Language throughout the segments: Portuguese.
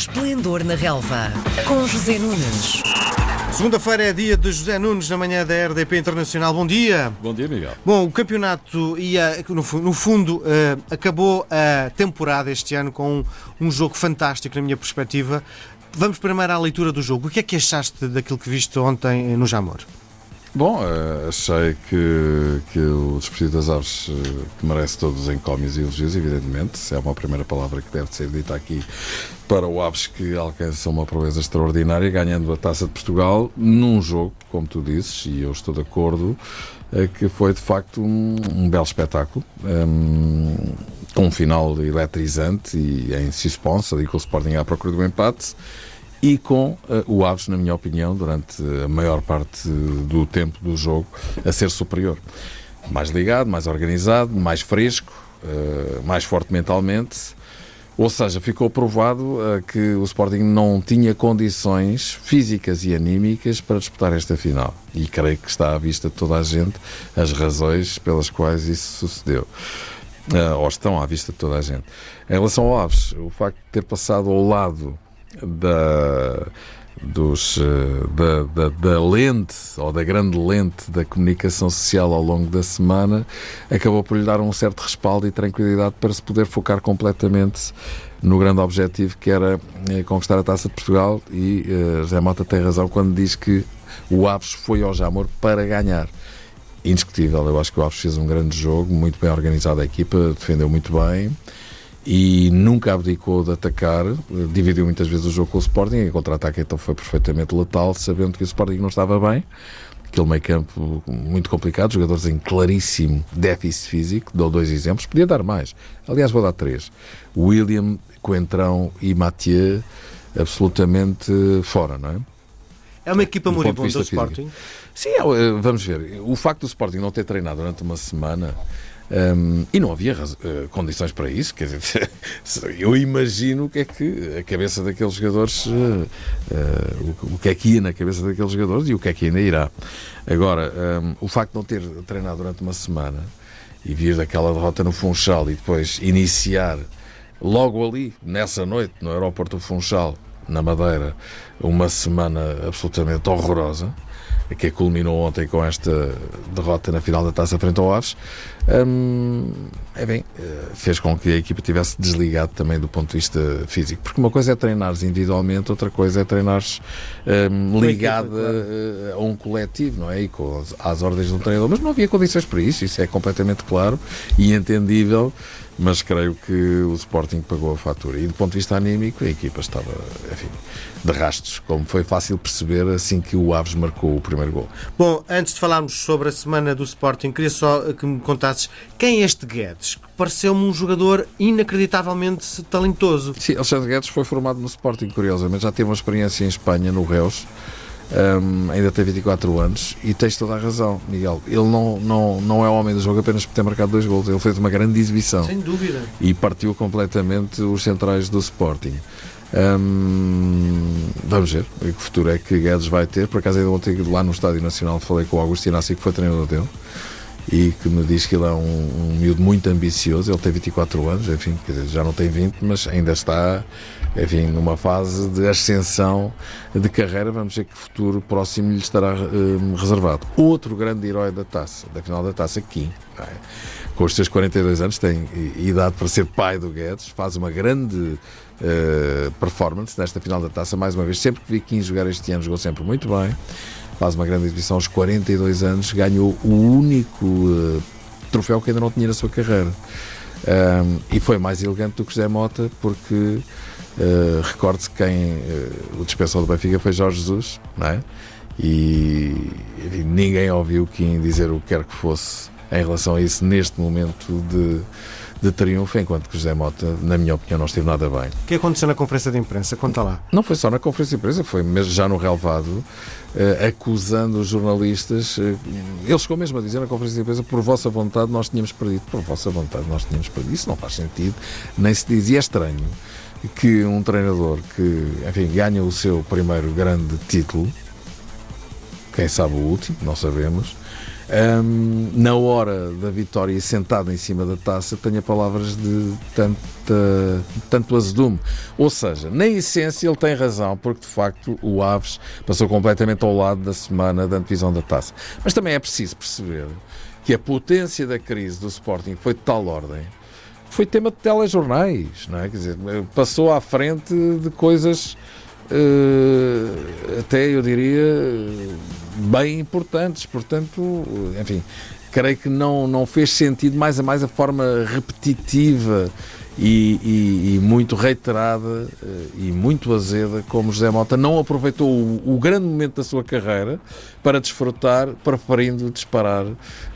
Esplendor na Relva, com José Nunes. Segunda-feira é dia de José Nunes na manhã da RDP Internacional. Bom dia. Bom dia, Miguel. Bom, o campeonato ia, no, fundo, uh, acabou a temporada este ano com um, um jogo fantástico, na minha perspectiva. Vamos primeiro à leitura do jogo. O que é que achaste daquilo que viste ontem no Jamor? Bom, uh, achei que, que o Desportivo das Aves uh, que merece todos os encómios e elogios, evidentemente. É uma primeira palavra que deve ser dita aqui para o Aves que alcança uma proeza extraordinária, ganhando a Taça de Portugal num jogo, como tu dizes, e eu estou de acordo, uh, que foi de facto um, um belo espetáculo. Um, com um final eletrizante e em suspense, ali com o Sporting à procura do empate e com uh, o Aves, na minha opinião, durante a maior parte do tempo do jogo, a ser superior. Mais ligado, mais organizado, mais fresco, uh, mais forte mentalmente. Ou seja, ficou provado uh, que o Sporting não tinha condições físicas e anímicas para disputar esta final. E creio que está à vista de toda a gente as razões pelas quais isso sucedeu. Uh, ou estão à vista de toda a gente. Em relação ao Aves, o facto de ter passado ao lado da, dos, da, da, da, lente ou da grande lente da comunicação social ao longo da semana acabou por lhe dar um certo respaldo e tranquilidade para se poder focar completamente no grande objetivo que era conquistar a Taça de Portugal e uh, José Mota tem razão quando diz que o Aves foi ao Jamor para ganhar. Indiscutível, eu acho que o Aves fez um grande jogo, muito bem organizado a equipa, defendeu muito bem e nunca abdicou de atacar, dividiu muitas vezes o jogo com o Sporting, e o contra-ataque então foi perfeitamente letal, sabendo que o Sporting não estava bem, aquele meio campo muito complicado, jogadores em claríssimo déficit físico, dou dois exemplos, podia dar mais, aliás vou dar três, William, Coentrão e Mathieu absolutamente fora, não é? É uma equipa moribunda do Sporting? Sim, é, vamos ver. O facto do Sporting não ter treinado durante uma semana um, e não havia uh, condições para isso, quer dizer, eu imagino o que é que a cabeça daqueles jogadores, uh, uh, o, o, que é que ia na cabeça daqueles jogadores e o que é que ainda irá. Agora, um, o facto de não ter treinado durante uma semana e vir daquela derrota no Funchal e depois iniciar logo ali, nessa noite, no aeroporto do Funchal, na Madeira, uma semana absolutamente horrorosa que culminou ontem com esta derrota na final da taça frente ao Aves, hum, é bem, eh, fez com que a equipa tivesse desligado também do ponto de vista físico. Porque uma coisa é treinares individualmente, outra coisa é treinares hum, ligada eh, a um coletivo, não é? E com as, às ordens de um treinador. Mas não havia condições para isso, isso é completamente claro e entendível mas creio que o Sporting pagou a fatura. E do ponto de vista anímico, a equipa estava, enfim, de rastos, como foi fácil perceber assim que o Aves marcou o primeiro gol. Bom, antes de falarmos sobre a semana do Sporting, queria só que me contasses quem é este Guedes, que pareceu-me um jogador inacreditavelmente talentoso. Sim, Alexandre Guedes foi formado no Sporting, curiosamente, já teve uma experiência em Espanha, no Reus. Um, ainda tem 24 anos e tens toda a razão, Miguel. Ele não, não, não é homem do jogo apenas por ter marcado dois gols, ele fez uma grande exibição. Sem dúvida. E partiu completamente os centrais do Sporting. Um, vamos ver que futuro é que Guedes vai ter. Por acaso, ainda ontem lá no Estádio Nacional falei com o Augusto Inácio, que foi treinador dele, e que me diz que ele é um, um miúdo muito ambicioso. Ele tem 24 anos, enfim, já não tem 20, mas ainda está enfim, numa fase de ascensão de carreira, vamos ver que futuro próximo lhe estará um, reservado. Outro grande herói da taça, da final da taça, Kim, é? com os seus 42 anos, tem idade para ser pai do Guedes, faz uma grande uh, performance nesta final da taça, mais uma vez, sempre que vi Kim jogar este ano, jogou sempre muito bem, faz uma grande exibição aos 42 anos, ganhou o único uh, troféu que ainda não tinha na sua carreira. Um, e foi mais elegante do que José Mota, porque uh, recorde-se quem uh, o dispensou do Benfica foi Jorge Jesus, não é? E enfim, ninguém ouviu quem dizer o que quer que fosse em relação a isso neste momento de, de triunfo, enquanto que José Mota, na minha opinião, não esteve nada bem. O que aconteceu na conferência de imprensa? Conta lá. Não foi só na conferência de imprensa, foi mesmo já no relevado, uh, acusando os jornalistas. Uh, ele chegou mesmo a dizer na conferência de imprensa: por vossa vontade nós tínhamos perdido. Por vossa vontade nós tínhamos perdido. Isso não faz sentido, nem se diz. E é estranho que um treinador que, enfim, ganha o seu primeiro grande título, quem sabe o último, não sabemos, um, na hora da vitória sentado em cima da taça, tenha palavras de tanta, tanto azedume. Ou seja, na essência ele tem razão, porque de facto o Aves passou completamente ao lado da semana da antevisão da taça. Mas também é preciso perceber que a potência da crise do Sporting foi de tal ordem foi tema de telejornais, não é? Quer dizer, passou à frente de coisas até eu diria bem importantes, portanto, enfim, creio que não, não fez sentido mais a mais a forma repetitiva e, e, e, muito reiterada eh, e muito azeda, como José Mota não aproveitou o, o, grande momento da sua carreira para desfrutar, preferindo disparar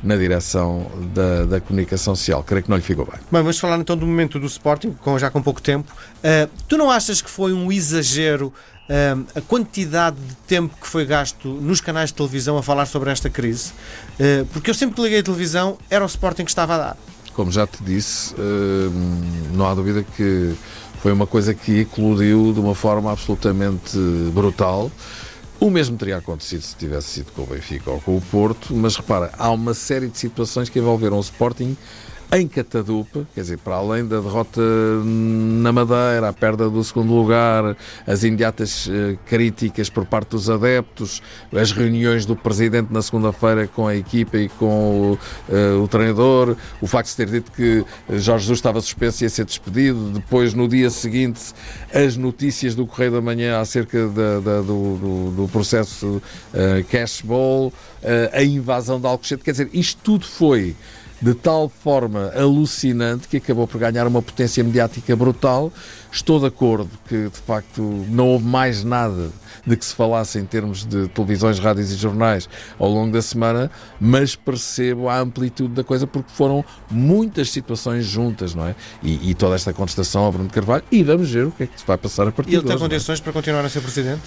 na direção da, da comunicação social. Creio que não lhe ficou bem. Bem, vamos falar então do momento do Sporting, já com pouco tempo. Uh, tu não achas que foi um exagero uh, a quantidade de tempo que foi gasto nos canais de televisão a falar sobre esta crise? Uh, porque eu sempre que liguei a televisão era o Sporting que estava a dar como já te disse, hum, não há dúvida que foi uma coisa que eclodiu de uma forma absolutamente brutal. O mesmo teria acontecido se tivesse sido com o Benfica ou com o Porto, mas repara, há uma série de situações que envolveram o Sporting em Catadupa, quer dizer, para além da derrota na Madeira, a perda do segundo lugar, as imediatas uh, críticas por parte dos adeptos, as reuniões do presidente na segunda-feira com a equipa e com o, uh, o, treinador, o facto de ter dito que Jorge Jesus estava suspenso e ia ser despedido, depois no dia seguinte as notícias do Correio da Manhã acerca da, da, do, do, do, processo uh, cashball, a invasão de Alcochete, quer dizer, isto tudo foi de tal forma alucinante que acabou por ganhar uma potência mediática brutal. Estou de acordo que, de facto, não houve mais nada de que se falasse em termos de televisões, rádios e jornais ao longo da semana, mas percebo a amplitude da coisa porque foram muitas situações juntas, não é? E, e toda esta contestação ao Bruno Carvalho. E vamos ver o que é que se vai passar a partir de E ele tem é? condições para continuar a ser presidente?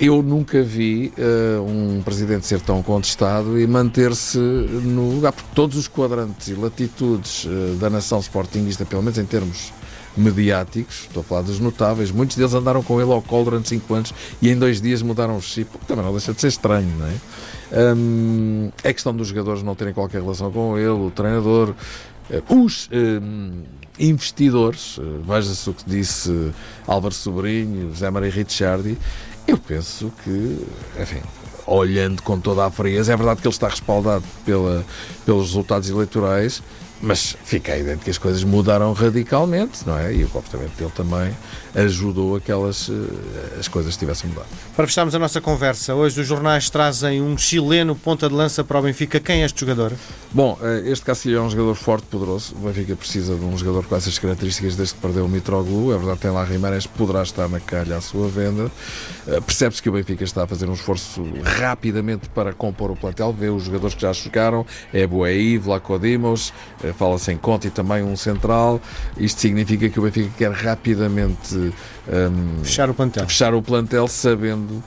Eu nunca vi uh, um presidente ser tão contestado e manter-se no lugar, porque todos os quadrantes e latitudes uh, da nação sportingista, pelo menos em termos mediáticos, estou a falar dos notáveis, muitos deles andaram com ele ao colo durante 5 anos e em dois dias mudaram o chip, também não deixa de ser estranho, não é? Um, é questão dos jogadores não terem qualquer relação com ele, o treinador, uh, os um, investidores, veja-se o que disse Álvaro Sobrinho, Zé Maria Ricciardi, eu penso que, enfim, olhando com toda a frieza, é verdade que ele está respaldado pela, pelos resultados eleitorais, mas fica evidente que as coisas mudaram radicalmente, não é? E o comportamento dele também ajudou a que elas, eh, as coisas tivessem mudado. Para fecharmos a nossa conversa, hoje os jornais trazem um chileno ponta de lança para o Benfica. Quem é este jogador? Bom, eh, este Cacilhão é um jogador forte, poderoso. O Benfica precisa de um jogador com essas características desde que perdeu o Mitroglou. É verdade, tem lá Rimarés, poderá estar na calha à sua venda. Eh, percebe-se que o Benfica está a fazer um esforço rapidamente para compor o plantel. Vê os jogadores que já chegaram, é Boei, Vlaco Dimos, fala-se em Conte e também um central. Isto significa que o Benfica quer rapidamente um, fechar o plantel. Fechar o plantel sabendo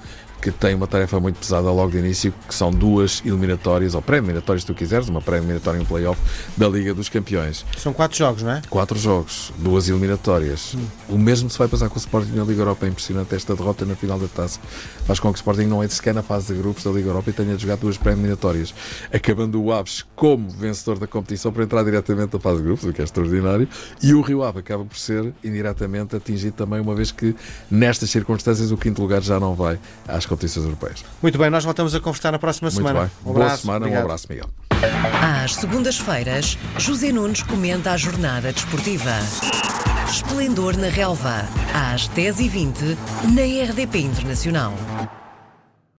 que tem uma tarefa muito pesada logo de início, que são duas eliminatórias, ou pré-eliminatórias, se tu quiseres, uma pré-eliminatória e um play-off da Liga dos Campeões. São quatro jogos, não é? Quatro jogos, duas eliminatórias. Hum. O mesmo se vai passar com o Sporting na Liga Europa. É impressionante esta derrota na final da taça. Faz com que o Sporting não entre sequer na fase de grupos da Liga Europa e tenha de jogar duas pré-eliminatórias. Acabando o Aves como vencedor da competição para entrar diretamente na fase de grupos, o que é extraordinário. E o Rio Ave acaba por ser indiretamente atingido também, uma vez que nestas circunstâncias o quinto lugar já não vai às competições europeias. Muito bem, nós voltamos a conversar na próxima Muito semana. Bem. Um Boa abraço, semana, obrigado. um abraço, Miguel. Às segundas-feiras, José Nunes comenta a jornada desportiva. Esplendor na Relva, às 10h20, na RDP Internacional.